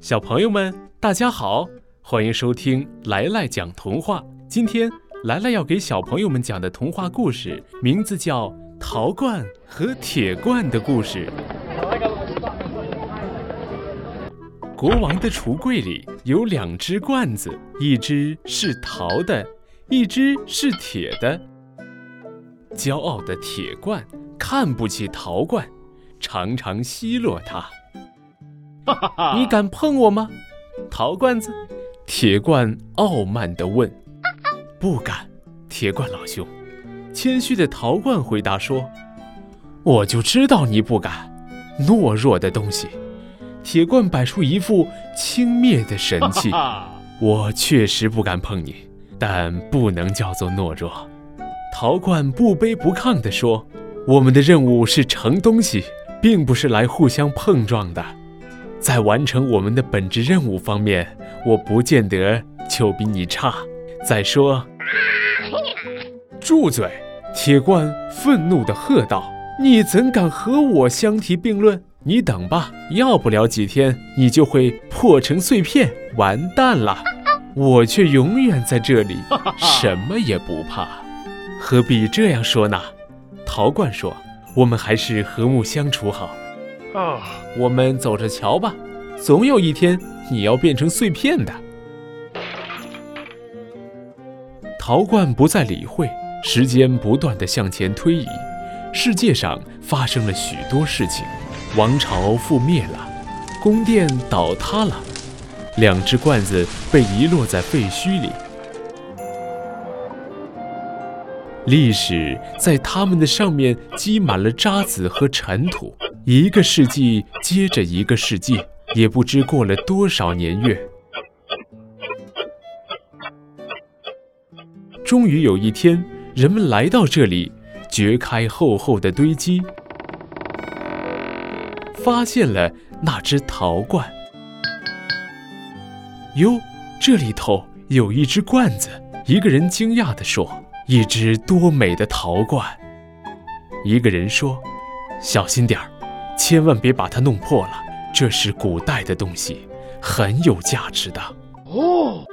小朋友们，大家好，欢迎收听来来讲童话。今天来来要给小朋友们讲的童话故事，名字叫《陶罐和铁罐的故事》。国王的橱柜里有两只罐子，一只是陶的，一只是铁的。骄傲的铁罐看不起陶罐，常常奚落它他。你敢碰我吗，陶罐子？铁罐傲慢地问。不敢，铁罐老兄。谦虚的陶罐回答说：“我就知道你不敢，懦弱的东西。”铁罐摆出一副轻蔑的神气。我确实不敢碰你，但不能叫做懦弱。陶罐不卑不亢地说：“我们的任务是盛东西，并不是来互相碰撞的。在完成我们的本职任务方面，我不见得就比你差。再说，住嘴！”铁罐愤怒地喝道：“你怎敢和我相提并论？”你等吧，要不了几天，你就会破成碎片，完蛋了。我却永远在这里，什么也不怕。何必这样说呢？陶罐说：“我们还是和睦相处好。”啊，我们走着瞧吧，总有一天你要变成碎片的。陶罐不再理会，时间不断的向前推移，世界上发生了许多事情。王朝覆灭了，宫殿倒塌了，两只罐子被遗落在废墟里。历史在它们的上面积满了渣子和尘土。一个世纪接着一个世纪，也不知过了多少年月。终于有一天，人们来到这里，掘开厚厚的堆积。发现了那只陶罐。哟，这里头有一只罐子。一个人惊讶地说：“一只多美的陶罐！”一个人说：“小心点儿，千万别把它弄破了。这是古代的东西，很有价值的。”哦，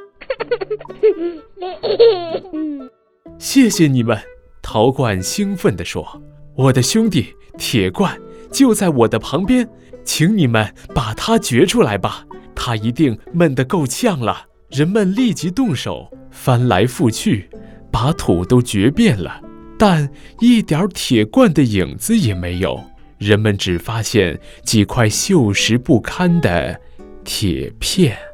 谢谢你们！陶罐兴奋地说：“我的兄弟铁罐。”就在我的旁边，请你们把它掘出来吧。它一定闷得够呛了。人们立即动手，翻来覆去，把土都掘遍了，但一点铁罐的影子也没有。人们只发现几块锈蚀不堪的铁片。